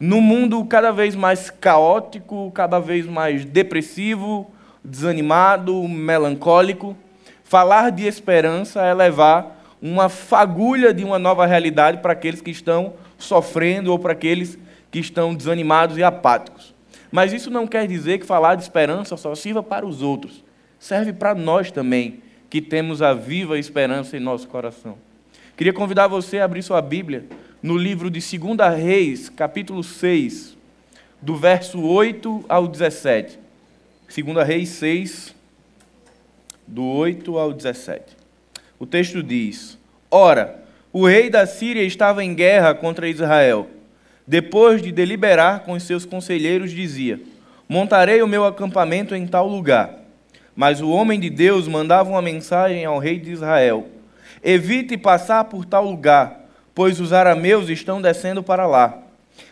num mundo cada vez mais caótico, cada vez mais depressivo, desanimado, melancólico, falar de esperança é levar uma fagulha de uma nova realidade para aqueles que estão sofrendo ou para aqueles que estão desanimados e apáticos. Mas isso não quer dizer que falar de esperança só sirva para os outros. Serve para nós também, que temos a viva esperança em nosso coração. Queria convidar você a abrir sua Bíblia no livro de 2 Reis, capítulo 6, do verso 8 ao 17. 2 Reis 6, do 8 ao 17. O texto diz: Ora, o rei da Síria estava em guerra contra Israel. Depois de deliberar com os seus conselheiros, dizia: Montarei o meu acampamento em tal lugar. Mas o homem de Deus mandava uma mensagem ao rei de Israel: Evite passar por tal lugar, pois os arameus estão descendo para lá.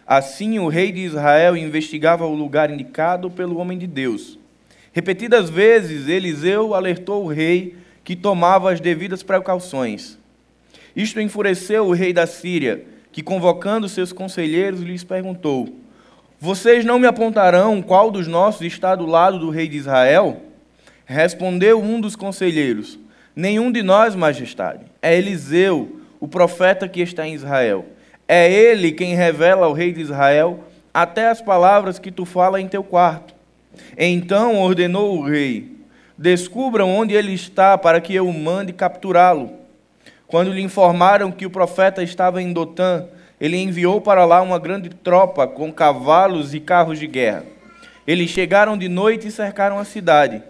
Assim o rei de Israel investigava o lugar indicado pelo homem de Deus. Repetidas vezes, Eliseu alertou o rei que tomava as devidas precauções. Isto enfureceu o rei da Síria, que, convocando seus conselheiros, lhes perguntou: Vocês não me apontarão qual dos nossos está do lado do rei de Israel? Respondeu um dos conselheiros: Nenhum de nós, majestade. É Eliseu, o profeta que está em Israel. É ele quem revela ao rei de Israel até as palavras que tu fala em teu quarto. Então ordenou o rei: Descubram onde ele está para que eu o mande capturá-lo. Quando lhe informaram que o profeta estava em Dotã, ele enviou para lá uma grande tropa com cavalos e carros de guerra. Eles chegaram de noite e cercaram a cidade.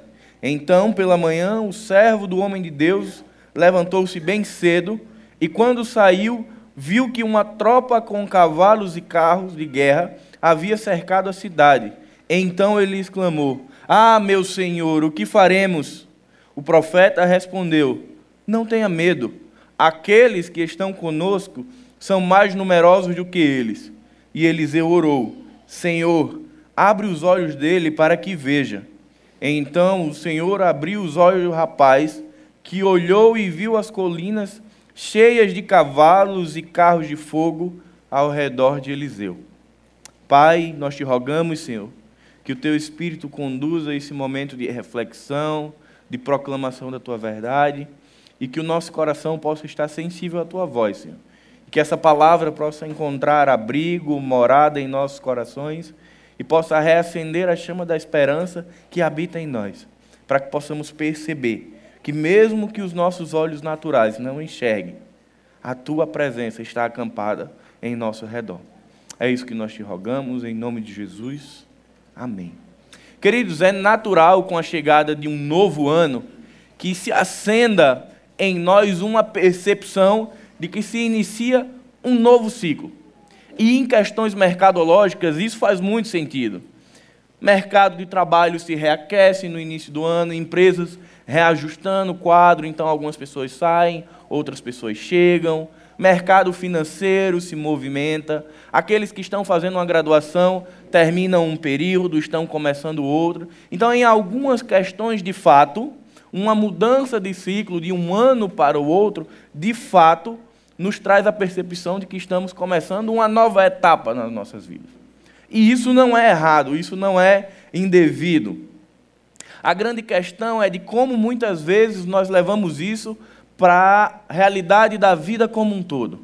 Então, pela manhã, o servo do homem de Deus levantou-se bem cedo e, quando saiu, viu que uma tropa com cavalos e carros de guerra havia cercado a cidade. Então ele exclamou: Ah, meu senhor, o que faremos? O profeta respondeu: Não tenha medo. Aqueles que estão conosco são mais numerosos do que eles. E Eliseu orou: Senhor, abre os olhos dele para que veja. Então o Senhor abriu os olhos do rapaz, que olhou e viu as colinas cheias de cavalos e carros de fogo ao redor de Eliseu. Pai, nós te rogamos, Senhor, que o teu Espírito conduza esse momento de reflexão, de proclamação da tua verdade, e que o nosso coração possa estar sensível à tua voz, Senhor. E que essa palavra possa encontrar abrigo, morada em nossos corações e possa reacender a chama da esperança que habita em nós, para que possamos perceber que, mesmo que os nossos olhos naturais não enxerguem, a tua presença está acampada em nosso redor. É isso que nós te rogamos, em nome de Jesus. Amém. Queridos, é natural com a chegada de um novo ano que se acenda em nós uma percepção de que se inicia um novo ciclo. E em questões mercadológicas, isso faz muito sentido. Mercado de trabalho se reaquece no início do ano, empresas reajustando o quadro, então algumas pessoas saem, outras pessoas chegam. Mercado financeiro se movimenta. Aqueles que estão fazendo uma graduação terminam um período, estão começando outro. Então, em algumas questões de fato, uma mudança de ciclo de um ano para o outro, de fato, nos traz a percepção de que estamos começando uma nova etapa nas nossas vidas. E isso não é errado, isso não é indevido. A grande questão é de como muitas vezes nós levamos isso para a realidade da vida como um todo.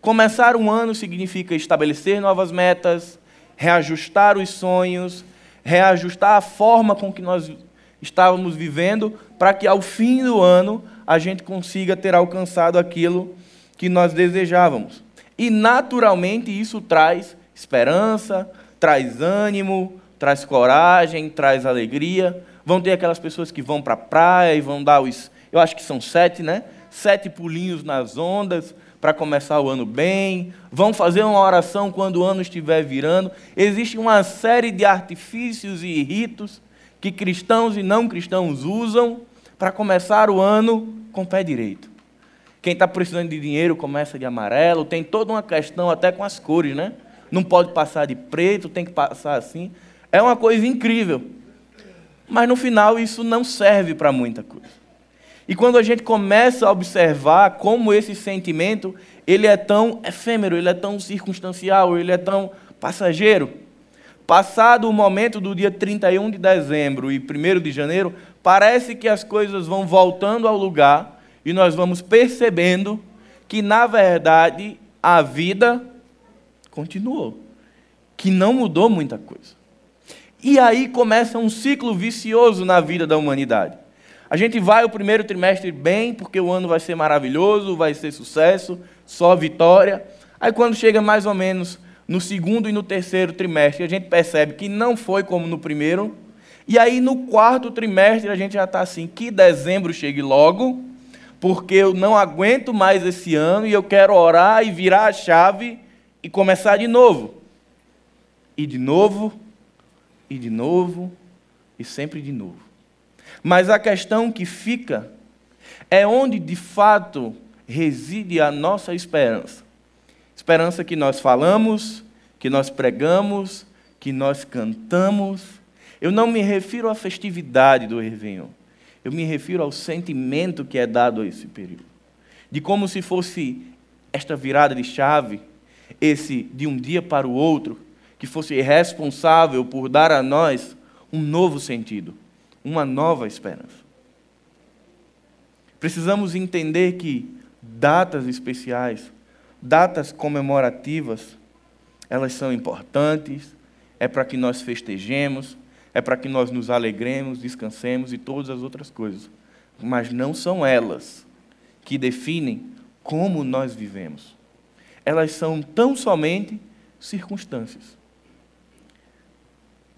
Começar um ano significa estabelecer novas metas, reajustar os sonhos, reajustar a forma com que nós estávamos vivendo, para que ao fim do ano a gente consiga ter alcançado aquilo que nós desejávamos. E naturalmente isso traz esperança, traz ânimo, traz coragem, traz alegria. Vão ter aquelas pessoas que vão para a praia e vão dar os, eu acho que são sete, né? Sete pulinhos nas ondas para começar o ano bem. Vão fazer uma oração quando o ano estiver virando. Existe uma série de artifícios e ritos que cristãos e não cristãos usam para começar o ano com o pé direito. Quem está precisando de dinheiro começa de amarelo, tem toda uma questão até com as cores, né? Não pode passar de preto, tem que passar assim. É uma coisa incrível. Mas no final isso não serve para muita coisa. E quando a gente começa a observar como esse sentimento, ele é tão efêmero, ele é tão circunstancial, ele é tão passageiro. Passado o momento do dia 31 de dezembro e 1 de janeiro, parece que as coisas vão voltando ao lugar e nós vamos percebendo que, na verdade, a vida continuou, que não mudou muita coisa. E aí começa um ciclo vicioso na vida da humanidade. A gente vai o primeiro trimestre bem, porque o ano vai ser maravilhoso, vai ser sucesso, só vitória. Aí quando chega mais ou menos no segundo e no terceiro trimestre, a gente percebe que não foi como no primeiro. E aí no quarto trimestre a gente já está assim, que dezembro chegue logo, porque eu não aguento mais esse ano e eu quero orar e virar a chave e começar de novo. E de novo, e de novo, e sempre de novo. Mas a questão que fica é onde de fato reside a nossa esperança. Esperança que nós falamos, que nós pregamos, que nós cantamos. Eu não me refiro à festividade do Réveillon. Eu me refiro ao sentimento que é dado a esse período. De como se fosse esta virada de chave, esse de um dia para o outro, que fosse responsável por dar a nós um novo sentido, uma nova esperança. Precisamos entender que datas especiais, datas comemorativas, elas são importantes, é para que nós festejemos, é para que nós nos alegremos, descansemos e todas as outras coisas. Mas não são elas que definem como nós vivemos. Elas são tão somente circunstâncias.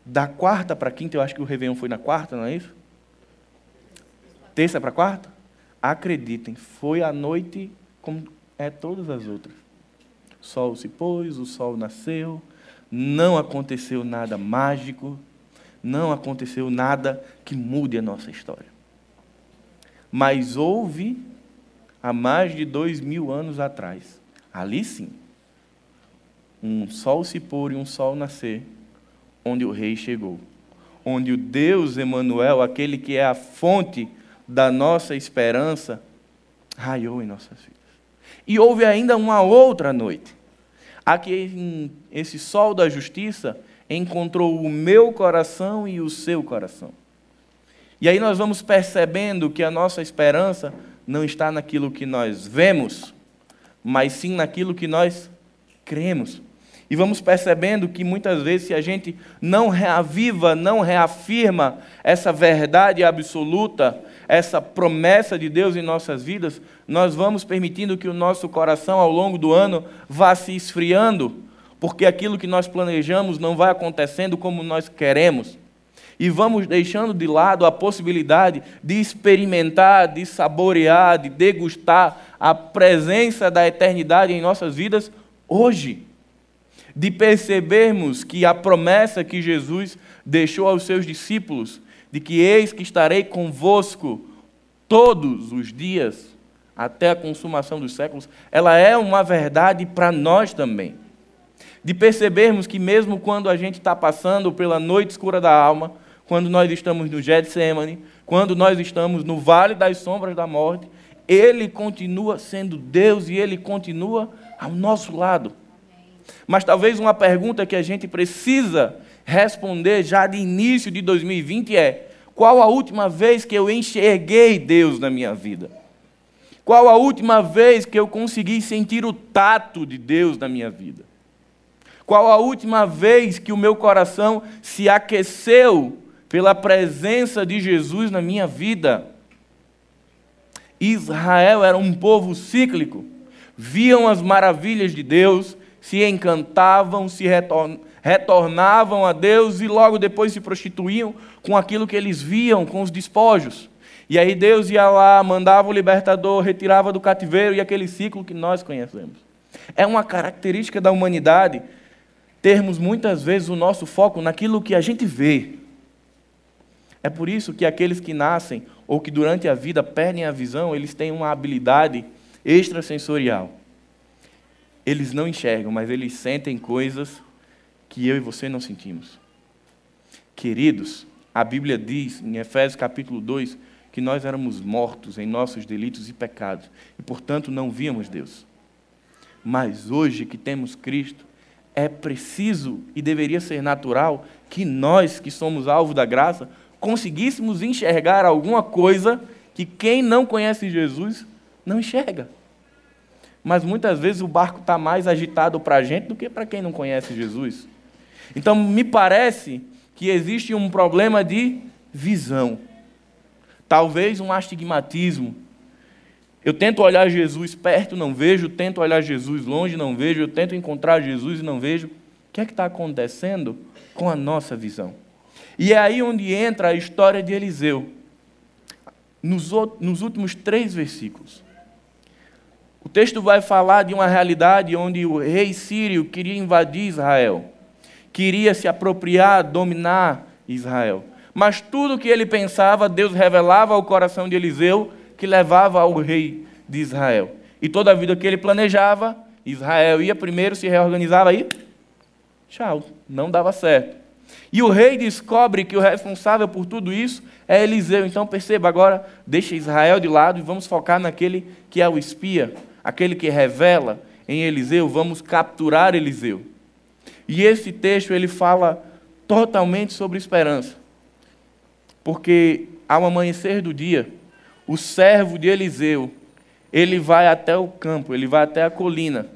Da quarta para quinta, eu acho que o Réveillon foi na quarta, não é isso? Terça para quarta? Acreditem, foi a noite como é todas as outras. O sol se pôs, o sol nasceu, não aconteceu nada mágico, não aconteceu nada que mude a nossa história. Mas houve, há mais de dois mil anos atrás, ali sim, um sol se pôr e um sol nascer, onde o rei chegou. Onde o Deus Emanuel, aquele que é a fonte da nossa esperança, raiou em nossas vidas. E houve ainda uma outra noite. Aqui, esse sol da justiça encontrou o meu coração e o seu coração. E aí nós vamos percebendo que a nossa esperança não está naquilo que nós vemos, mas sim naquilo que nós cremos. E vamos percebendo que muitas vezes, se a gente não reaviva, não reafirma essa verdade absoluta, essa promessa de Deus em nossas vidas, nós vamos permitindo que o nosso coração, ao longo do ano, vá se esfriando, porque aquilo que nós planejamos não vai acontecendo como nós queremos. E vamos deixando de lado a possibilidade de experimentar, de saborear, de degustar a presença da eternidade em nossas vidas hoje. De percebermos que a promessa que Jesus deixou aos seus discípulos, de que eis que estarei convosco todos os dias, até a consumação dos séculos, ela é uma verdade para nós também de percebermos que mesmo quando a gente está passando pela noite escura da alma, quando nós estamos no Getsemane, quando nós estamos no vale das sombras da morte, Ele continua sendo Deus e Ele continua ao nosso lado. Mas talvez uma pergunta que a gente precisa responder já de início de 2020 é: qual a última vez que eu enxerguei Deus na minha vida? Qual a última vez que eu consegui sentir o tato de Deus na minha vida? Qual a última vez que o meu coração se aqueceu pela presença de Jesus na minha vida? Israel era um povo cíclico. Viam as maravilhas de Deus, se encantavam, se retornavam a Deus e logo depois se prostituíam com aquilo que eles viam, com os despojos. E aí Deus ia lá, mandava o libertador, retirava do cativeiro e aquele ciclo que nós conhecemos. É uma característica da humanidade termos muitas vezes o nosso foco naquilo que a gente vê. É por isso que aqueles que nascem ou que durante a vida perdem a visão, eles têm uma habilidade extrasensorial. Eles não enxergam, mas eles sentem coisas que eu e você não sentimos. Queridos, a Bíblia diz em Efésios capítulo 2 que nós éramos mortos em nossos delitos e pecados e, portanto, não víamos Deus. Mas hoje que temos Cristo, é preciso e deveria ser natural que nós, que somos alvo da graça, conseguíssemos enxergar alguma coisa que quem não conhece Jesus não enxerga. Mas muitas vezes o barco está mais agitado para a gente do que para quem não conhece Jesus. Então, me parece que existe um problema de visão. Talvez um astigmatismo. Eu tento olhar Jesus perto, não vejo, tento olhar Jesus longe, não vejo, eu tento encontrar Jesus e não vejo. O que é que está acontecendo com a nossa visão? E é aí onde entra a história de Eliseu, nos, nos últimos três versículos. O texto vai falar de uma realidade onde o rei sírio queria invadir Israel, queria se apropriar, dominar Israel. Mas tudo o que ele pensava, Deus revelava ao coração de Eliseu, que levava ao rei de Israel. E toda a vida que ele planejava, Israel ia primeiro, se reorganizava aí, tchau, não dava certo. E o rei descobre que o responsável por tudo isso é Eliseu. Então perceba agora, deixa Israel de lado e vamos focar naquele que é o espia, aquele que revela em Eliseu, vamos capturar Eliseu. E esse texto ele fala totalmente sobre esperança. Porque ao amanhecer do dia, o servo de Eliseu, ele vai até o campo, ele vai até a colina,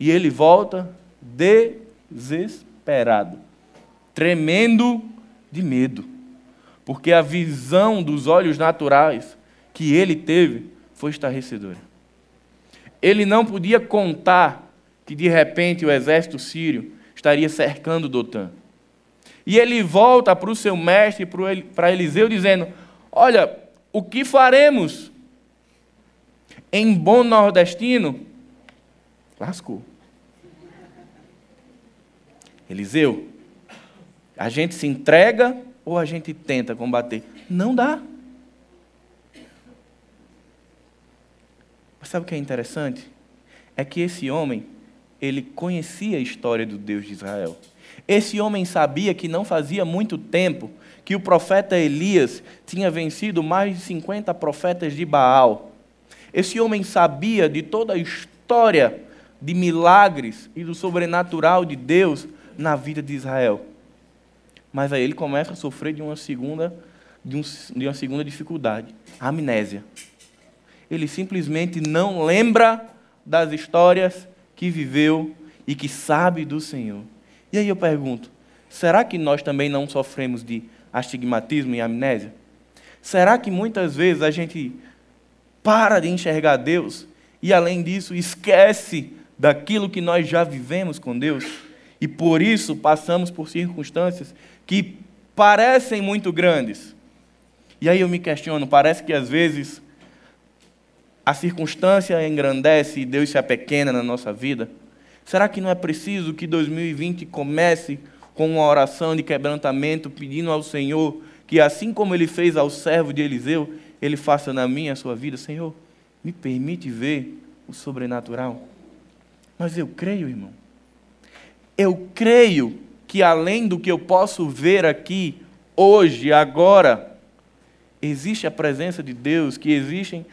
e ele volta desesperado, tremendo de medo, porque a visão dos olhos naturais que ele teve foi estarrecedora. Ele não podia contar que de repente o exército sírio estaria cercando Dotã. E ele volta para o seu mestre, para Eliseu, dizendo: Olha, o que faremos? Em bom nordestino, lascou. Eliseu, a gente se entrega ou a gente tenta combater? Não dá. Sabe o que é interessante? É que esse homem, ele conhecia a história do Deus de Israel. Esse homem sabia que não fazia muito tempo que o profeta Elias tinha vencido mais de 50 profetas de Baal. Esse homem sabia de toda a história de milagres e do sobrenatural de Deus na vida de Israel. Mas aí ele começa a sofrer de uma segunda, de, um, de uma segunda dificuldade, a amnésia. Ele simplesmente não lembra das histórias que viveu e que sabe do Senhor. E aí eu pergunto: será que nós também não sofremos de astigmatismo e amnésia? Será que muitas vezes a gente para de enxergar Deus e, além disso, esquece daquilo que nós já vivemos com Deus? E por isso passamos por circunstâncias que parecem muito grandes. E aí eu me questiono: parece que às vezes a circunstância engrandece e Deus se apequena na nossa vida? Será que não é preciso que 2020 comece com uma oração de quebrantamento, pedindo ao Senhor que, assim como ele fez ao servo de Eliseu, ele faça na minha, a sua vida? Senhor, me permite ver o sobrenatural. Mas eu creio, irmão. Eu creio que além do que eu posso ver aqui, hoje, agora, existe a presença de Deus, que existem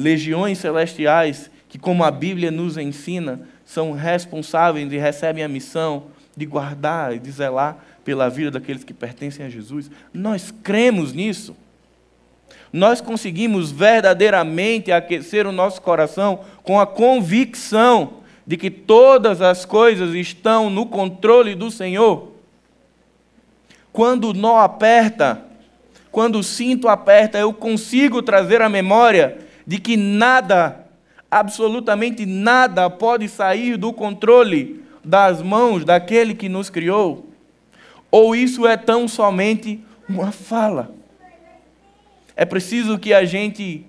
legiões celestiais que, como a Bíblia nos ensina, são responsáveis e recebem a missão de guardar e de zelar pela vida daqueles que pertencem a Jesus. Nós cremos nisso. Nós conseguimos verdadeiramente aquecer o nosso coração com a convicção de que todas as coisas estão no controle do Senhor. Quando o nó aperta, quando o cinto aperta, eu consigo trazer a memória de que nada absolutamente nada pode sair do controle das mãos daquele que nos criou? Ou isso é tão somente uma fala? É preciso que a gente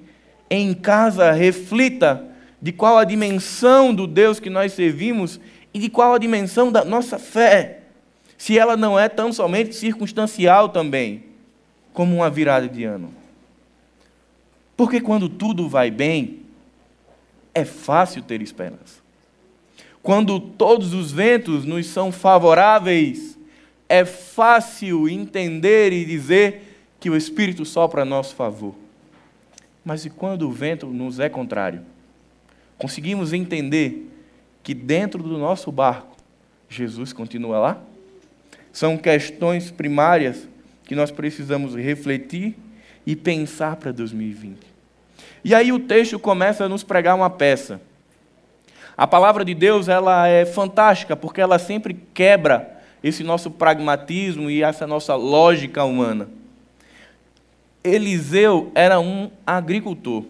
em casa reflita de qual a dimensão do Deus que nós servimos e de qual a dimensão da nossa fé, se ela não é tão somente circunstancial também, como uma virada de ano. Porque quando tudo vai bem, é fácil ter esperança. Quando todos os ventos nos são favoráveis, é fácil entender e dizer que o Espírito sopra a nosso favor. Mas e quando o vento nos é contrário? Conseguimos entender que dentro do nosso barco Jesus continua lá? São questões primárias que nós precisamos refletir e pensar para 2020. E aí o texto começa a nos pregar uma peça. A palavra de Deus ela é fantástica porque ela sempre quebra esse nosso pragmatismo e essa nossa lógica humana. Eliseu era um agricultor,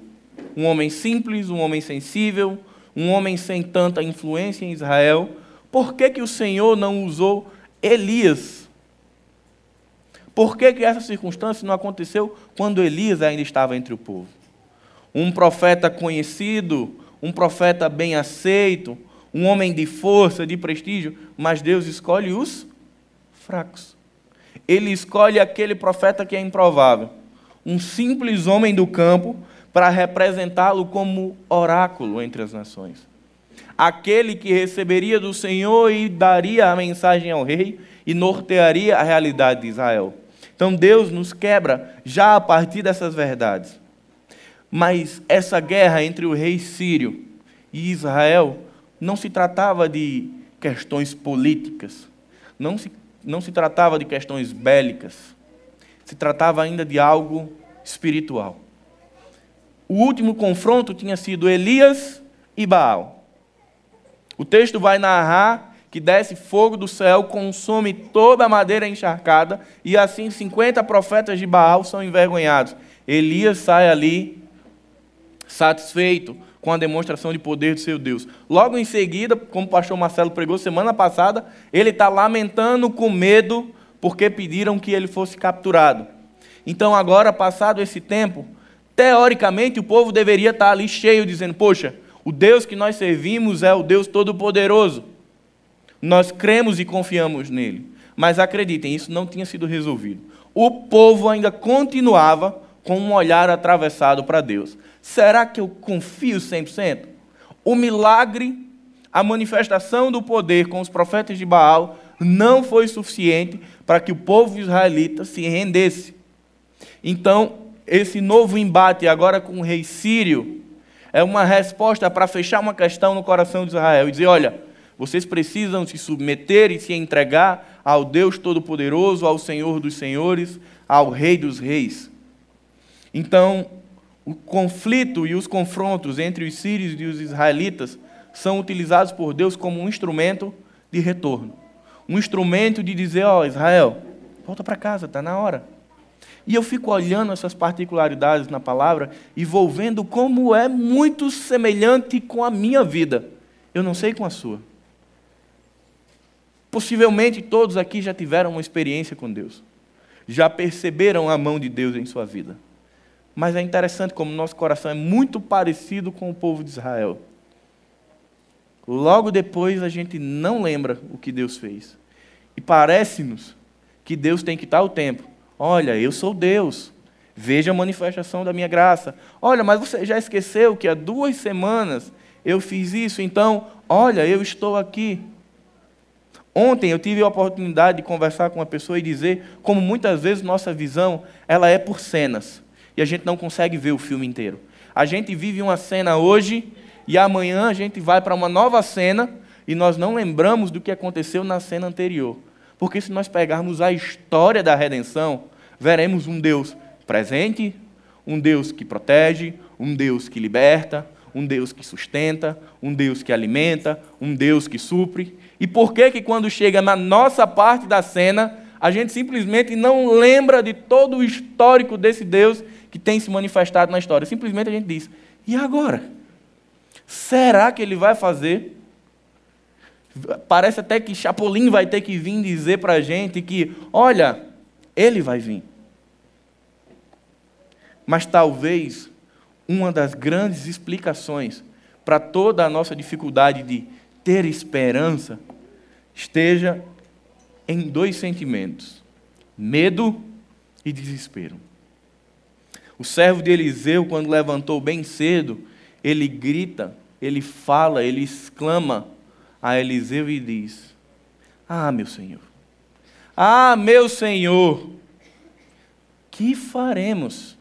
um homem simples, um homem sensível, um homem sem tanta influência em Israel. Por que, que o Senhor não usou Elias? Por que, que essa circunstância não aconteceu quando Elias ainda estava entre o povo? Um profeta conhecido, um profeta bem aceito, um homem de força, de prestígio, mas Deus escolhe os fracos. Ele escolhe aquele profeta que é improvável, um simples homem do campo, para representá-lo como oráculo entre as nações. Aquele que receberia do Senhor e daria a mensagem ao rei e nortearia a realidade de Israel. Então Deus nos quebra já a partir dessas verdades. Mas essa guerra entre o rei sírio e Israel não se tratava de questões políticas, não se, não se tratava de questões bélicas, se tratava ainda de algo espiritual. O último confronto tinha sido Elias e Baal. O texto vai narrar que desce fogo do céu, consome toda a madeira encharcada, e assim 50 profetas de Baal são envergonhados. Elias sai ali satisfeito com a demonstração de poder do seu Deus. Logo em seguida, como o pastor Marcelo pregou semana passada, ele está lamentando com medo porque pediram que ele fosse capturado. Então, agora, passado esse tempo, teoricamente o povo deveria estar ali cheio, dizendo: Poxa, o Deus que nós servimos é o Deus Todo-Poderoso. Nós cremos e confiamos nele. Mas acreditem, isso não tinha sido resolvido. O povo ainda continuava com um olhar atravessado para Deus. Será que eu confio 100%? O milagre, a manifestação do poder com os profetas de Baal não foi suficiente para que o povo israelita se rendesse. Então, esse novo embate agora com o rei sírio é uma resposta para fechar uma questão no coração de Israel e dizer: olha, vocês precisam se submeter e se entregar ao Deus Todo-Poderoso, ao Senhor dos Senhores, ao Rei dos Reis. Então, o conflito e os confrontos entre os sírios e os israelitas são utilizados por Deus como um instrumento de retorno. Um instrumento de dizer, ó, oh, Israel, volta para casa, está na hora. E eu fico olhando essas particularidades na palavra e vou vendo como é muito semelhante com a minha vida. Eu não sei com a sua. Possivelmente todos aqui já tiveram uma experiência com Deus. Já perceberam a mão de Deus em sua vida. Mas é interessante como nosso coração é muito parecido com o povo de Israel. Logo depois a gente não lembra o que Deus fez. E parece-nos que Deus tem que estar o tempo. Olha, eu sou Deus. Veja a manifestação da minha graça. Olha, mas você já esqueceu que há duas semanas eu fiz isso, então, olha, eu estou aqui. Ontem eu tive a oportunidade de conversar com uma pessoa e dizer como muitas vezes nossa visão ela é por cenas e a gente não consegue ver o filme inteiro. A gente vive uma cena hoje e amanhã a gente vai para uma nova cena e nós não lembramos do que aconteceu na cena anterior. Porque se nós pegarmos a história da redenção, veremos um Deus presente, um Deus que protege, um Deus que liberta, um Deus que sustenta, um Deus que alimenta, um Deus que supre. E por que que quando chega na nossa parte da cena, a gente simplesmente não lembra de todo o histórico desse Deus que tem se manifestado na história. Simplesmente a gente diz: e agora? Será que ele vai fazer? Parece até que Chapolin vai ter que vir dizer para a gente que, olha, ele vai vir. Mas talvez uma das grandes explicações para toda a nossa dificuldade de ter esperança esteja em dois sentimentos: medo e desespero. O servo de Eliseu, quando levantou bem cedo, ele grita, ele fala, ele exclama a Eliseu e diz: Ah, meu Senhor, ah, meu Senhor, que faremos?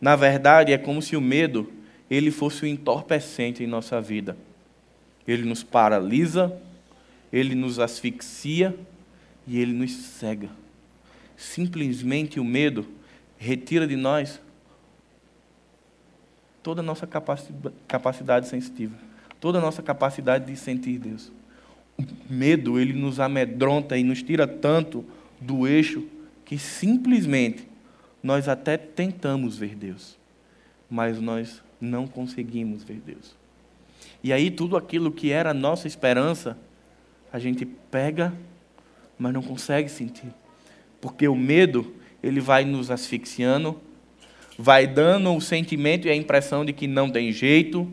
Na verdade, é como se o medo ele fosse o entorpecente em nossa vida. Ele nos paralisa, ele nos asfixia e ele nos cega. Simplesmente o medo retira de nós toda a nossa capacidade sensitiva, toda a nossa capacidade de sentir Deus. O medo, ele nos amedronta e nos tira tanto do eixo que simplesmente nós até tentamos ver Deus, mas nós não conseguimos ver Deus. E aí tudo aquilo que era a nossa esperança, a gente pega, mas não consegue sentir. Porque o medo, ele vai nos asfixiando, vai dando o sentimento e a impressão de que não tem jeito,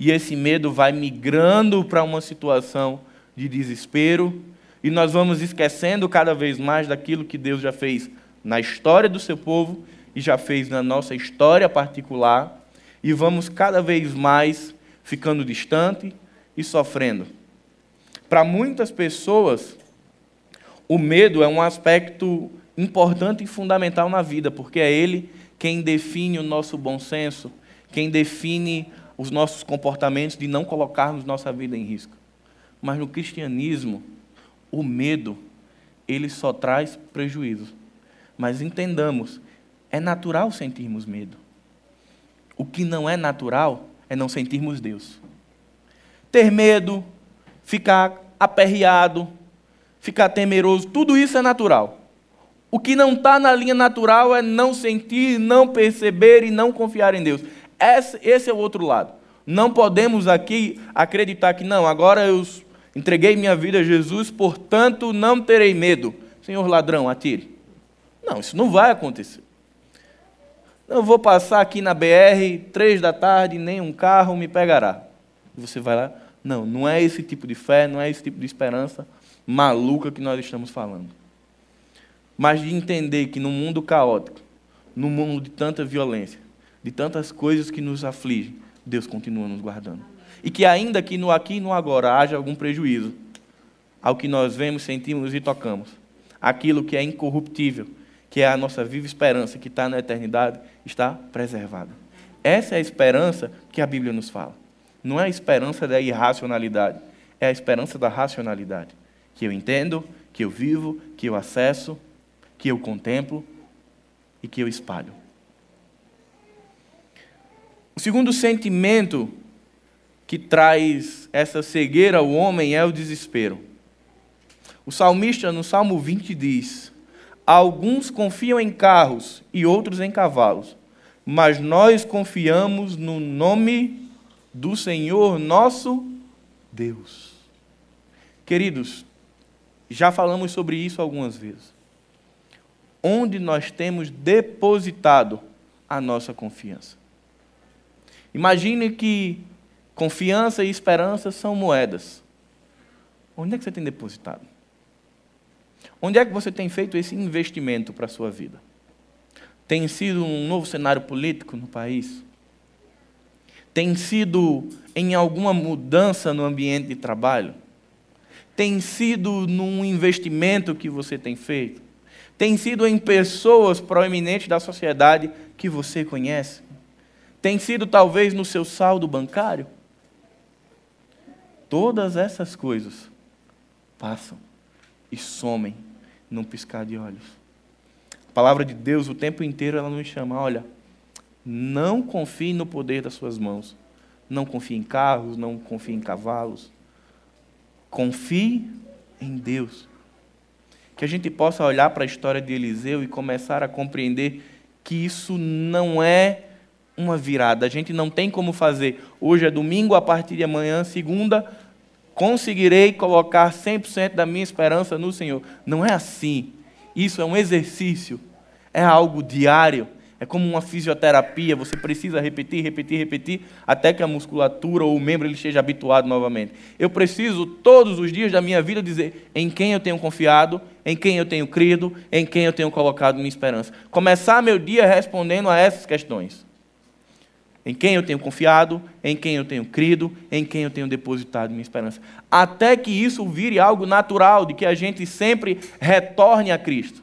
e esse medo vai migrando para uma situação de desespero, e nós vamos esquecendo cada vez mais daquilo que Deus já fez na história do seu povo e já fez na nossa história particular, e vamos cada vez mais ficando distante e sofrendo. Para muitas pessoas, o medo é um aspecto importante e fundamental na vida, porque é ele quem define o nosso bom senso, quem define os nossos comportamentos de não colocarmos nossa vida em risco. Mas no cristianismo, o medo, ele só traz prejuízo. Mas entendamos, é natural sentirmos medo. O que não é natural é não sentirmos Deus. Ter medo, ficar aperreado, ficar temeroso, tudo isso é natural. O que não está na linha natural é não sentir, não perceber e não confiar em Deus. Esse, esse, é o outro lado. Não podemos aqui acreditar que, não, agora eu entreguei minha vida a Jesus, portanto não terei medo. Senhor ladrão, atire. Não, isso não vai acontecer. Eu vou passar aqui na BR, três da tarde, nem um carro me pegará. Você vai lá. Não, não é esse tipo de fé, não é esse tipo de esperança maluca que nós estamos falando mas de entender que no mundo caótico, no mundo de tanta violência, de tantas coisas que nos afligem, Deus continua nos guardando. E que ainda que no aqui e no agora haja algum prejuízo ao que nós vemos, sentimos e tocamos, aquilo que é incorruptível, que é a nossa viva esperança, que está na eternidade, está preservada. Essa é a esperança que a Bíblia nos fala. Não é a esperança da irracionalidade, é a esperança da racionalidade. Que eu entendo, que eu vivo, que eu acesso, que eu contemplo e que eu espalho. O segundo sentimento que traz essa cegueira ao homem é o desespero. O salmista, no Salmo 20, diz: Alguns confiam em carros e outros em cavalos, mas nós confiamos no nome do Senhor nosso Deus. Queridos, já falamos sobre isso algumas vezes onde nós temos depositado a nossa confiança. Imagine que confiança e esperança são moedas. Onde é que você tem depositado? Onde é que você tem feito esse investimento para a sua vida? Tem sido um novo cenário político no país? Tem sido em alguma mudança no ambiente de trabalho? Tem sido num investimento que você tem feito? Tem sido em pessoas proeminentes da sociedade que você conhece? Tem sido talvez no seu saldo bancário? Todas essas coisas passam e somem num piscar de olhos. A palavra de Deus o tempo inteiro ela nos chama, olha, não confie no poder das suas mãos. Não confie em carros, não confie em cavalos. Confie em Deus que a gente possa olhar para a história de Eliseu e começar a compreender que isso não é uma virada. A gente não tem como fazer. Hoje é domingo, a partir de amanhã, segunda, conseguirei colocar 100% da minha esperança no Senhor. Não é assim. Isso é um exercício, é algo diário. É como uma fisioterapia, você precisa repetir, repetir, repetir, até que a musculatura ou o membro ele esteja habituado novamente. Eu preciso, todos os dias da minha vida, dizer em quem eu tenho confiado, em quem eu tenho crido, em quem eu tenho colocado minha esperança. Começar meu dia respondendo a essas questões. Em quem eu tenho confiado, em quem eu tenho crido, em quem eu tenho depositado minha esperança. Até que isso vire algo natural, de que a gente sempre retorne a Cristo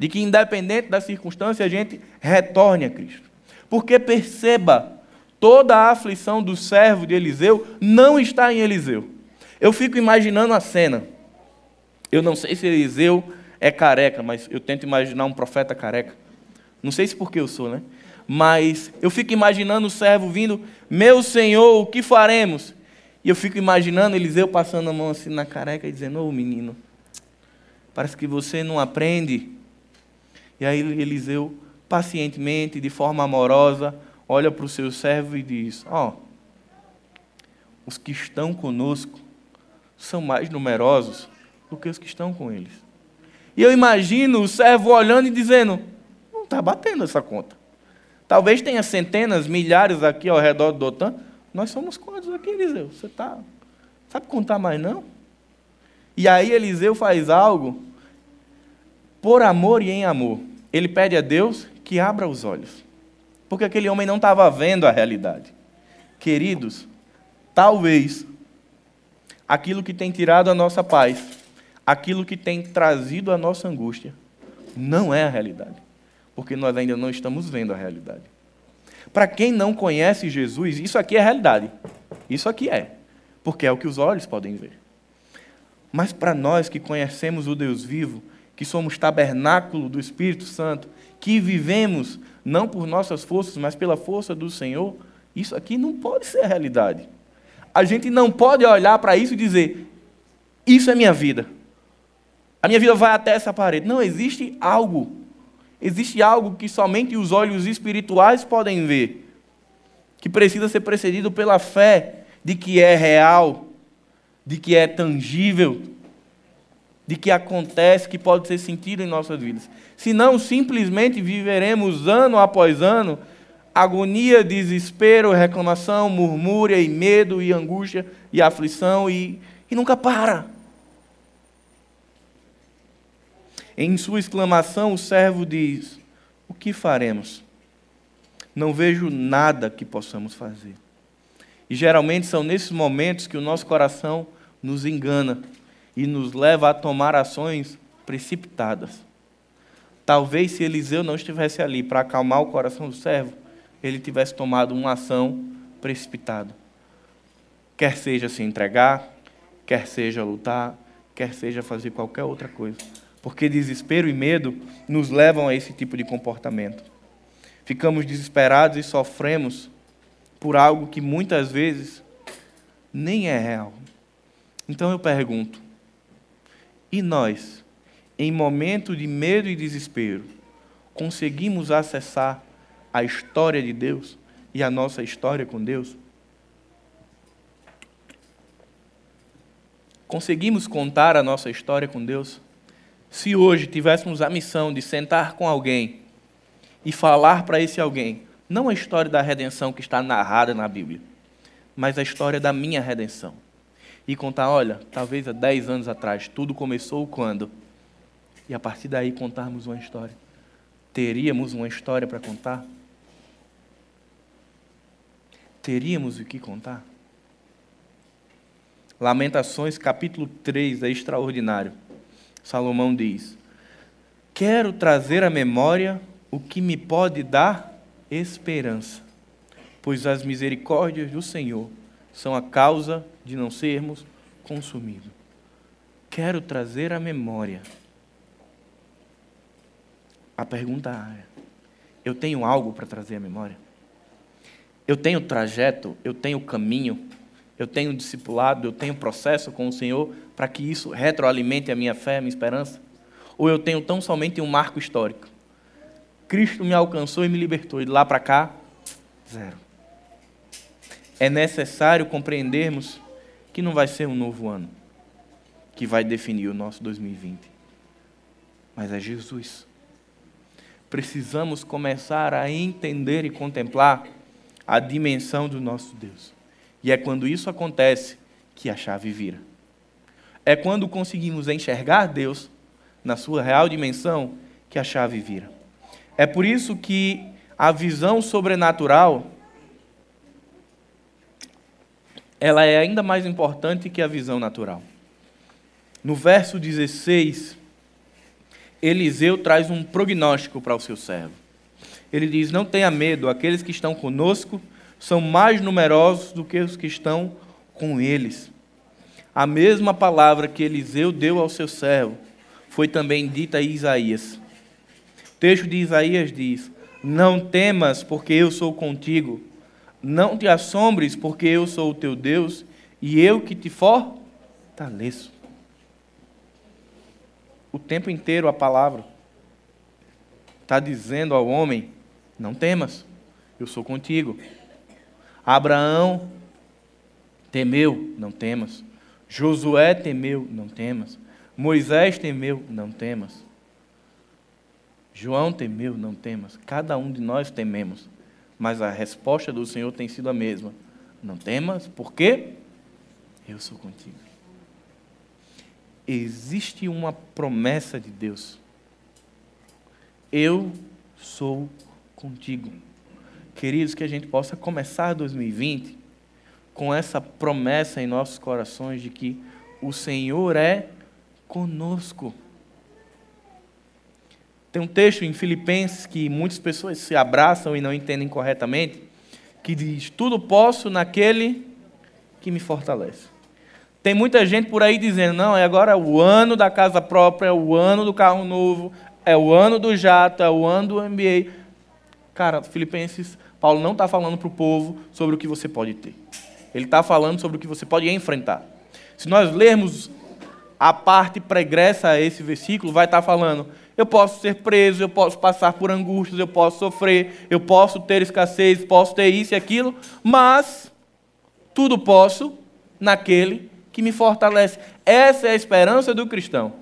de que, independente da circunstância, a gente retorne a Cristo. Porque perceba, toda a aflição do servo de Eliseu não está em Eliseu. Eu fico imaginando a cena. Eu não sei se Eliseu é careca, mas eu tento imaginar um profeta careca. Não sei se porque eu sou, né? Mas eu fico imaginando o servo vindo, meu senhor, o que faremos? E eu fico imaginando Eliseu passando a mão assim na careca e dizendo, ô oh, menino, parece que você não aprende. E aí Eliseu, pacientemente, de forma amorosa, olha para o seu servo e diz, ó, oh, os que estão conosco são mais numerosos do que os que estão com eles. E eu imagino o servo olhando e dizendo: não está batendo essa conta. Talvez tenha centenas, milhares aqui ao redor do Dotan. Nós somos quantos aqui, Eliseu? Você está. Sabe contar mais não? E aí Eliseu faz algo por amor e em amor. Ele pede a Deus que abra os olhos. Porque aquele homem não estava vendo a realidade. Queridos, talvez aquilo que tem tirado a nossa paz aquilo que tem trazido a nossa angústia não é a realidade, porque nós ainda não estamos vendo a realidade. Para quem não conhece Jesus, isso aqui é realidade. Isso aqui é, porque é o que os olhos podem ver. Mas para nós que conhecemos o Deus vivo, que somos tabernáculo do Espírito Santo, que vivemos não por nossas forças, mas pela força do Senhor, isso aqui não pode ser a realidade. A gente não pode olhar para isso e dizer: Isso é minha vida. A minha vida vai até essa parede. Não, existe algo. Existe algo que somente os olhos espirituais podem ver, que precisa ser precedido pela fé de que é real, de que é tangível, de que acontece, que pode ser sentido em nossas vidas. Senão, simplesmente viveremos ano após ano agonia, desespero, reclamação, murmúria e medo e angústia e aflição e, e nunca para. Em sua exclamação, o servo diz: O que faremos? Não vejo nada que possamos fazer. E geralmente são nesses momentos que o nosso coração nos engana e nos leva a tomar ações precipitadas. Talvez se Eliseu não estivesse ali para acalmar o coração do servo, ele tivesse tomado uma ação precipitada. Quer seja se entregar, quer seja lutar, quer seja fazer qualquer outra coisa porque desespero e medo nos levam a esse tipo de comportamento. Ficamos desesperados e sofremos por algo que muitas vezes nem é real. Então eu pergunto: e nós, em momento de medo e desespero, conseguimos acessar a história de Deus e a nossa história com Deus? Conseguimos contar a nossa história com Deus? Se hoje tivéssemos a missão de sentar com alguém e falar para esse alguém, não a história da redenção que está narrada na Bíblia, mas a história da minha redenção. E contar, olha, talvez há 10 anos atrás, tudo começou quando? E a partir daí contarmos uma história. Teríamos uma história para contar? Teríamos o que contar? Lamentações capítulo 3 é extraordinário. Salomão diz: Quero trazer à memória o que me pode dar esperança, pois as misericórdias do Senhor são a causa de não sermos consumidos. Quero trazer à memória. A pergunta eu tenho algo para trazer à memória? Eu tenho trajeto, eu tenho caminho, eu tenho discipulado, eu tenho processo com o Senhor para que isso retroalimente a minha fé, a minha esperança? Ou eu tenho tão somente um marco histórico? Cristo me alcançou e me libertou, e de lá para cá, zero. É necessário compreendermos que não vai ser um novo ano que vai definir o nosso 2020, mas é Jesus. Precisamos começar a entender e contemplar a dimensão do nosso Deus. E é quando isso acontece que a chave vira. É quando conseguimos enxergar Deus na sua real dimensão que a chave vira. É por isso que a visão sobrenatural ela é ainda mais importante que a visão natural. No verso 16, Eliseu traz um prognóstico para o seu servo. Ele diz: Não tenha medo, aqueles que estão conosco são mais numerosos do que os que estão com eles. a mesma palavra que Eliseu deu ao seu servo foi também dita a Isaías. O texto de Isaías diz: Não temas, porque eu sou contigo. Não te assombres, porque eu sou o teu Deus e eu que te fortaleço. O tempo inteiro a palavra está dizendo ao homem: Não temas, eu sou contigo. Abraão temeu, não temas. Josué temeu, não temas. Moisés temeu, não temas. João temeu, não temas. Cada um de nós tememos. Mas a resposta do Senhor tem sido a mesma. Não temas, porque eu sou contigo. Existe uma promessa de Deus. Eu sou contigo. Queridos, que a gente possa começar 2020 com essa promessa em nossos corações de que o Senhor é conosco. Tem um texto em Filipenses que muitas pessoas se abraçam e não entendem corretamente, que diz: Tudo posso naquele que me fortalece. Tem muita gente por aí dizendo: não, é agora o ano da casa própria, é o ano do carro novo, é o ano do jato, é o ano do MBA. Cara, Filipenses, Paulo não está falando para o povo sobre o que você pode ter. Ele está falando sobre o que você pode enfrentar. Se nós lermos a parte pregressa a esse versículo, vai estar tá falando: eu posso ser preso, eu posso passar por angústias, eu posso sofrer, eu posso ter escassez, posso ter isso e aquilo, mas tudo posso naquele que me fortalece. Essa é a esperança do cristão.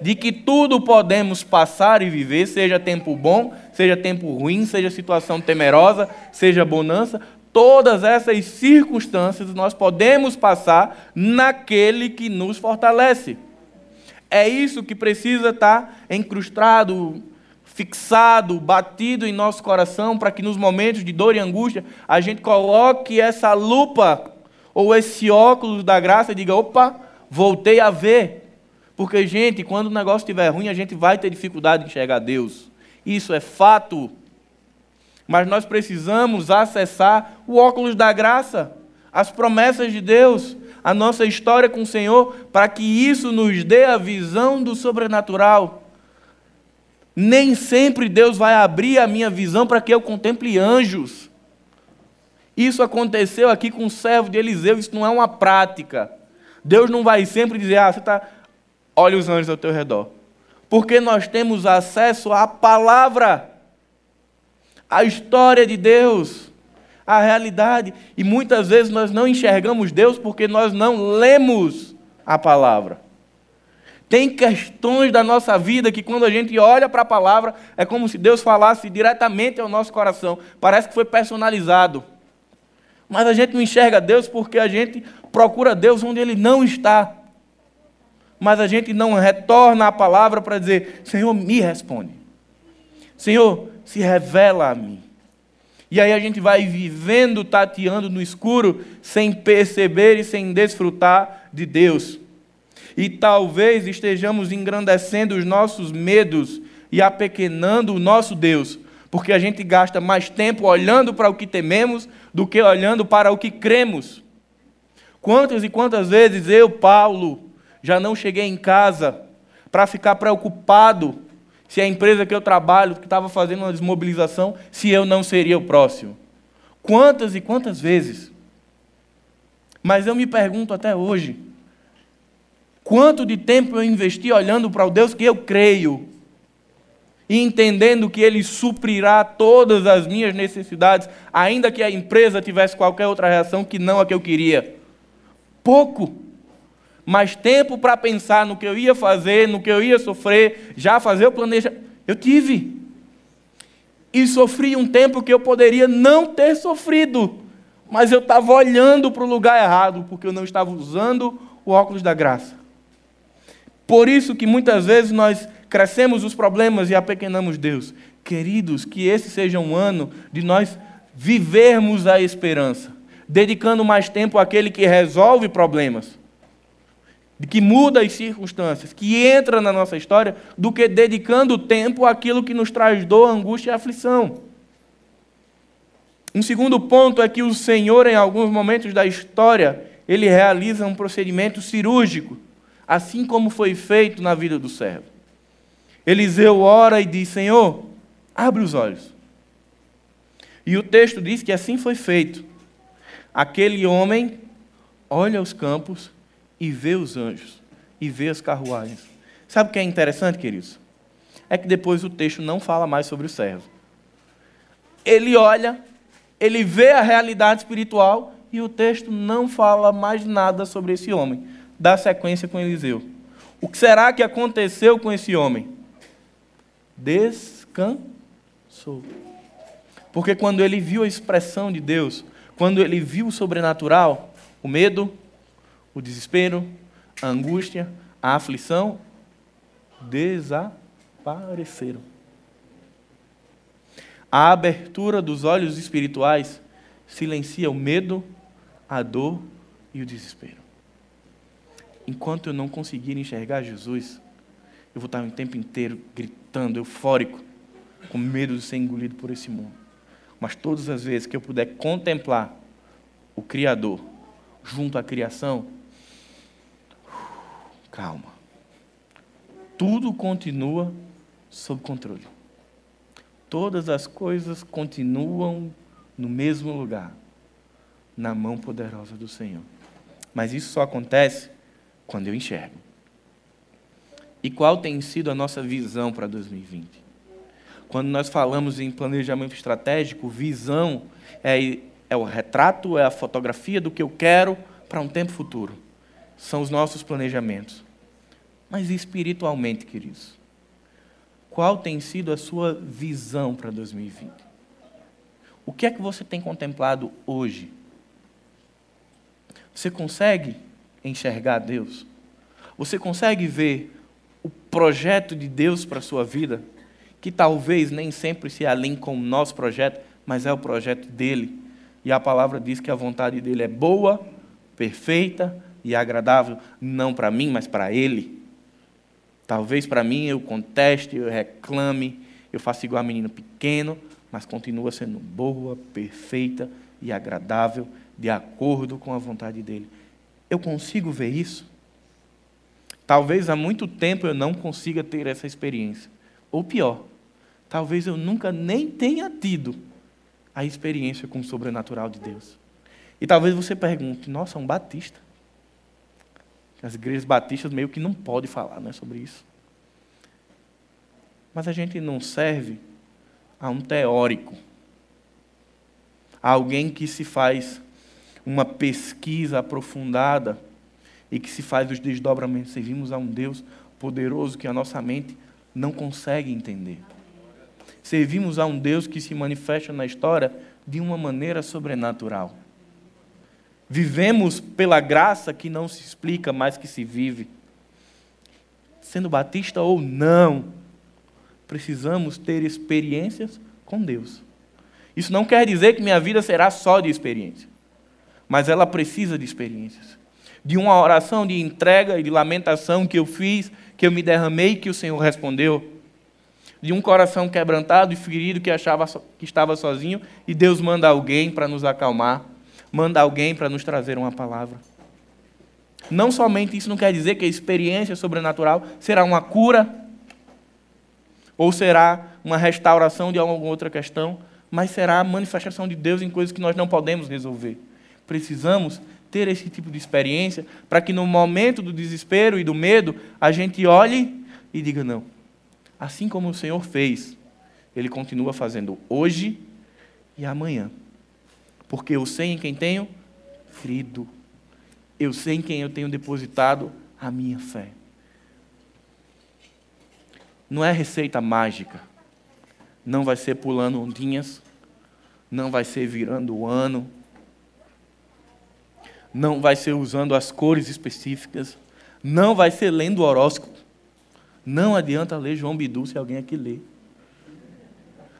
De que tudo podemos passar e viver, seja tempo bom, seja tempo ruim, seja situação temerosa, seja bonança, todas essas circunstâncias nós podemos passar naquele que nos fortalece. É isso que precisa estar encrustado, fixado, batido em nosso coração, para que nos momentos de dor e angústia a gente coloque essa lupa ou esse óculos da graça e diga: opa, voltei a ver. Porque, gente, quando o negócio estiver ruim, a gente vai ter dificuldade de enxergar Deus. Isso é fato mas nós precisamos acessar o óculos da graça, as promessas de Deus, a nossa história com o Senhor, para que isso nos dê a visão do sobrenatural. Nem sempre Deus vai abrir a minha visão para que eu contemple anjos. Isso aconteceu aqui com o servo de Eliseu, isso não é uma prática. Deus não vai sempre dizer, ah, você está. Olha os anjos ao teu redor. Porque nós temos acesso à palavra a história de Deus, a realidade. E muitas vezes nós não enxergamos Deus porque nós não lemos a palavra. Tem questões da nossa vida que, quando a gente olha para a palavra, é como se Deus falasse diretamente ao nosso coração. Parece que foi personalizado. Mas a gente não enxerga Deus porque a gente procura Deus onde Ele não está. Mas a gente não retorna a palavra para dizer: Senhor, me responde. Senhor, se revela a mim. E aí a gente vai vivendo, tateando no escuro, sem perceber e sem desfrutar de Deus. E talvez estejamos engrandecendo os nossos medos e apequenando o nosso Deus, porque a gente gasta mais tempo olhando para o que tememos do que olhando para o que cremos. Quantas e quantas vezes eu, Paulo, já não cheguei em casa para ficar preocupado se a empresa que eu trabalho, que estava fazendo uma desmobilização, se eu não seria o próximo. Quantas e quantas vezes? Mas eu me pergunto até hoje: quanto de tempo eu investi olhando para o Deus que eu creio e entendendo que Ele suprirá todas as minhas necessidades, ainda que a empresa tivesse qualquer outra reação que não a que eu queria? Pouco mais tempo para pensar no que eu ia fazer, no que eu ia sofrer, já fazer o planejamento. Eu tive. E sofri um tempo que eu poderia não ter sofrido, mas eu estava olhando para o lugar errado, porque eu não estava usando o óculos da graça. Por isso que muitas vezes nós crescemos os problemas e apequenamos Deus. Queridos, que esse seja um ano de nós vivermos a esperança, dedicando mais tempo àquele que resolve problemas de que muda as circunstâncias, que entra na nossa história, do que dedicando tempo àquilo que nos traz dor, angústia e aflição. Um segundo ponto é que o Senhor, em alguns momentos da história, ele realiza um procedimento cirúrgico, assim como foi feito na vida do servo. Eliseu ora e diz: Senhor, abre os olhos. E o texto diz que assim foi feito. Aquele homem olha os campos e vê os anjos, e vê as carruagens. Sabe o que é interessante, queridos? É que depois o texto não fala mais sobre o servo. Ele olha, ele vê a realidade espiritual e o texto não fala mais nada sobre esse homem. Dá sequência com Eliseu. O que será que aconteceu com esse homem? Descansou. Porque quando ele viu a expressão de Deus, quando ele viu o sobrenatural, o medo, o desespero, a angústia, a aflição, desapareceram. A abertura dos olhos espirituais silencia o medo, a dor e o desespero. Enquanto eu não conseguir enxergar Jesus, eu vou estar o tempo inteiro gritando, eufórico, com medo de ser engolido por esse mundo. Mas todas as vezes que eu puder contemplar o Criador junto à criação, calma. Tudo continua sob controle. Todas as coisas continuam no mesmo lugar na mão poderosa do Senhor. Mas isso só acontece quando eu enxergo. E qual tem sido a nossa visão para 2020? Quando nós falamos em planejamento estratégico, visão é, é o retrato, é a fotografia do que eu quero para um tempo futuro. São os nossos planejamentos. Mas espiritualmente, queridos? Qual tem sido a sua visão para 2020? O que é que você tem contemplado hoje? Você consegue enxergar Deus? Você consegue ver o projeto de Deus para a sua vida? Que talvez nem sempre se alinhe com o nosso projeto, mas é o projeto dele. E a palavra diz que a vontade dele é boa, perfeita e agradável, não para mim, mas para ele. Talvez para mim eu conteste, eu reclame, eu faça igual a menino pequeno, mas continua sendo boa, perfeita e agradável de acordo com a vontade dele. Eu consigo ver isso? Talvez há muito tempo eu não consiga ter essa experiência. Ou pior, talvez eu nunca nem tenha tido a experiência com o sobrenatural de Deus. E talvez você pergunte: nossa, um batista. As igrejas batistas meio que não podem falar né, sobre isso. Mas a gente não serve a um teórico, a alguém que se faz uma pesquisa aprofundada e que se faz os desdobramentos. Servimos a um Deus poderoso que a nossa mente não consegue entender. Servimos a um Deus que se manifesta na história de uma maneira sobrenatural. Vivemos pela graça que não se explica, mas que se vive. Sendo batista ou não, precisamos ter experiências com Deus. Isso não quer dizer que minha vida será só de experiência mas ela precisa de experiências. De uma oração de entrega e de lamentação que eu fiz, que eu me derramei, que o Senhor respondeu. De um coração quebrantado e ferido que achava que estava sozinho e Deus manda alguém para nos acalmar, manda alguém para nos trazer uma palavra. Não somente isso não quer dizer que a experiência sobrenatural será uma cura ou será uma restauração de alguma outra questão, mas será a manifestação de Deus em coisas que nós não podemos resolver precisamos ter esse tipo de experiência para que no momento do desespero e do medo a gente olhe e diga: não. Assim como o Senhor fez, Ele continua fazendo hoje e amanhã. Porque eu sei em quem tenho crido. Eu sei em quem eu tenho depositado a minha fé. Não é receita mágica. Não vai ser pulando ondinhas. Não vai ser virando o ano não vai ser usando as cores específicas, não vai ser lendo o horóscopo. Não adianta ler João Bidu se alguém aqui lê.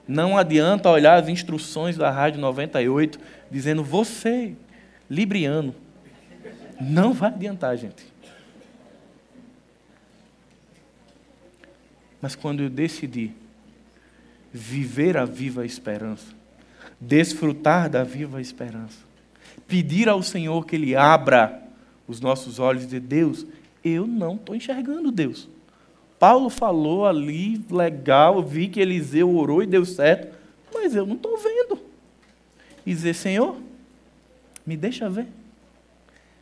Não adianta olhar as instruções da Rádio 98 dizendo você, libriano. Não vai adiantar, gente. Mas quando eu decidi viver a viva esperança, desfrutar da viva esperança, pedir ao Senhor que Ele abra os nossos olhos e dizer: Deus, eu não estou enxergando Deus. Paulo falou ali, legal, vi que Eliseu orou e deu certo, mas eu não estou vendo. E dizer: Senhor, me deixa ver.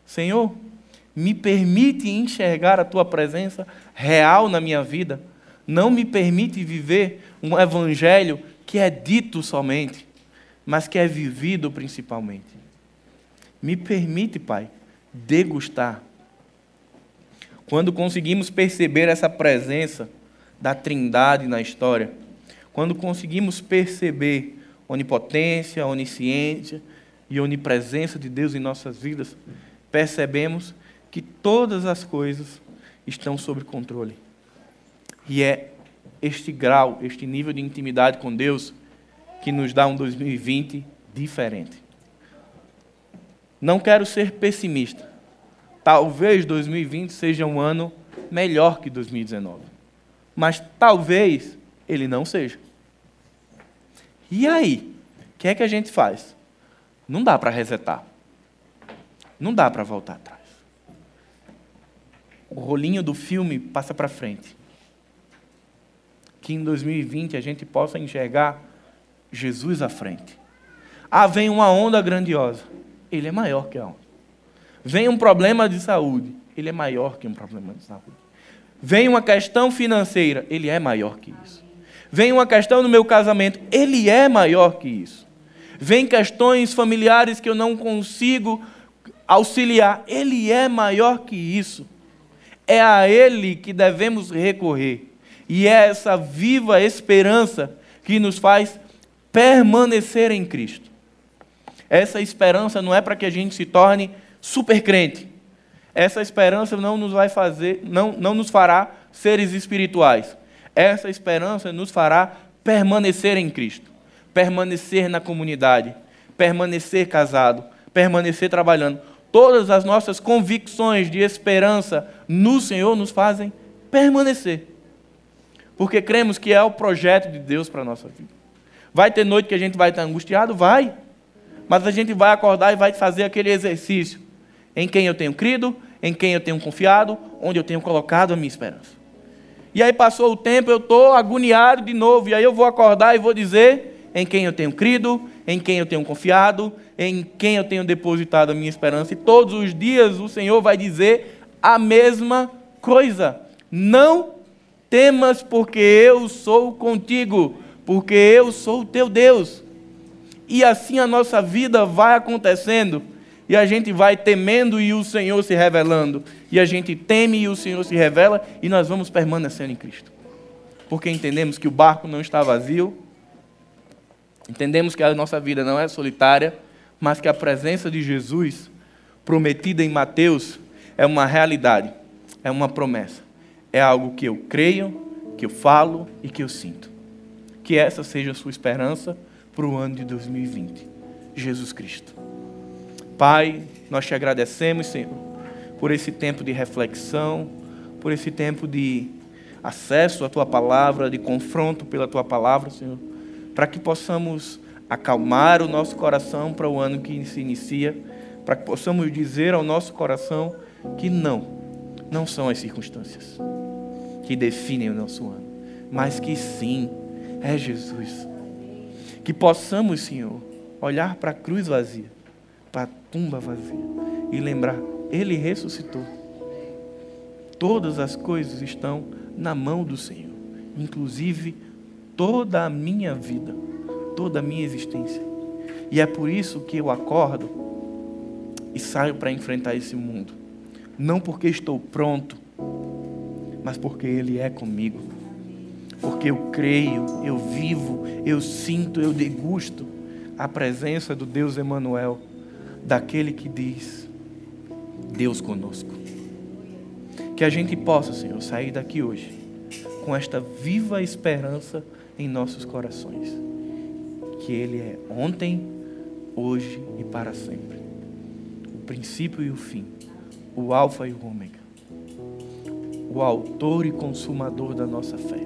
Senhor, me permite enxergar a tua presença real na minha vida. Não me permite viver um evangelho que é dito somente, mas que é vivido principalmente. Me permite, Pai, degustar. Quando conseguimos perceber essa presença da Trindade na história, quando conseguimos perceber onipotência, onisciência e onipresença de Deus em nossas vidas, percebemos que todas as coisas estão sob controle. E é este grau, este nível de intimidade com Deus que nos dá um 2020 diferente. Não quero ser pessimista. Talvez 2020 seja um ano melhor que 2019. Mas talvez ele não seja. E aí? O que é que a gente faz? Não dá para resetar. Não dá para voltar atrás. O rolinho do filme passa para frente. Que em 2020 a gente possa enxergar Jesus à frente. Ah, vem uma onda grandiosa. Ele é maior que a onda. Vem um problema de saúde. Ele é maior que um problema de saúde. Vem uma questão financeira. Ele é maior que isso. Vem uma questão no meu casamento. Ele é maior que isso. Vem questões familiares que eu não consigo auxiliar. Ele é maior que isso. É a Ele que devemos recorrer. E é essa viva esperança que nos faz permanecer em Cristo. Essa esperança não é para que a gente se torne super crente. Essa esperança não nos vai fazer, não, não nos fará seres espirituais. Essa esperança nos fará permanecer em Cristo, permanecer na comunidade, permanecer casado, permanecer trabalhando. Todas as nossas convicções de esperança no Senhor nos fazem permanecer. Porque cremos que é o projeto de Deus para a nossa vida. Vai ter noite que a gente vai estar angustiado? Vai. Mas a gente vai acordar e vai fazer aquele exercício. Em quem eu tenho crido, em quem eu tenho confiado, onde eu tenho colocado a minha esperança. E aí passou o tempo, eu estou agoniado de novo. E aí eu vou acordar e vou dizer em quem eu tenho crido, em quem eu tenho confiado, em quem eu tenho depositado a minha esperança. E todos os dias o Senhor vai dizer a mesma coisa. Não temas, porque eu sou contigo, porque eu sou o teu Deus. E assim a nossa vida vai acontecendo e a gente vai temendo e o Senhor se revelando. E a gente teme e o Senhor se revela e nós vamos permanecer em Cristo. Porque entendemos que o barco não está vazio, entendemos que a nossa vida não é solitária, mas que a presença de Jesus, prometida em Mateus, é uma realidade, é uma promessa. É algo que eu creio, que eu falo e que eu sinto. Que essa seja a sua esperança para o ano de 2020. Jesus Cristo. Pai, nós te agradecemos, Senhor, por esse tempo de reflexão, por esse tempo de acesso à tua palavra, de confronto pela tua palavra, Senhor, para que possamos acalmar o nosso coração para o ano que se inicia, para que possamos dizer ao nosso coração que não, não são as circunstâncias que definem o nosso ano, mas que sim, é Jesus. Que possamos, Senhor, olhar para a cruz vazia para a tumba vazia e lembrar: Ele ressuscitou. Todas as coisas estão na mão do Senhor, inclusive toda a minha vida, toda a minha existência. E é por isso que eu acordo e saio para enfrentar esse mundo. Não porque estou pronto, mas porque Ele é comigo. Porque eu creio, eu vivo, eu sinto, eu degusto a presença do Deus Emanuel daquele que diz: Deus conosco. Que a gente possa, Senhor, sair daqui hoje com esta viva esperança em nossos corações. Que Ele é ontem, hoje e para sempre. O princípio e o fim, o Alfa e o Ômega, o Autor e Consumador da nossa fé,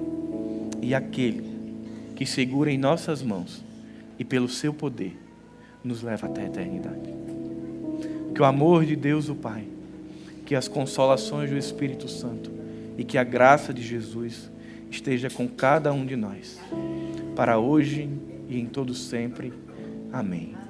e aquele que segura em nossas mãos e pelo seu poder nos leva até a eternidade. Que o amor de Deus, o Pai, que as consolações do Espírito Santo e que a graça de Jesus esteja com cada um de nós, para hoje e em todo sempre. Amém.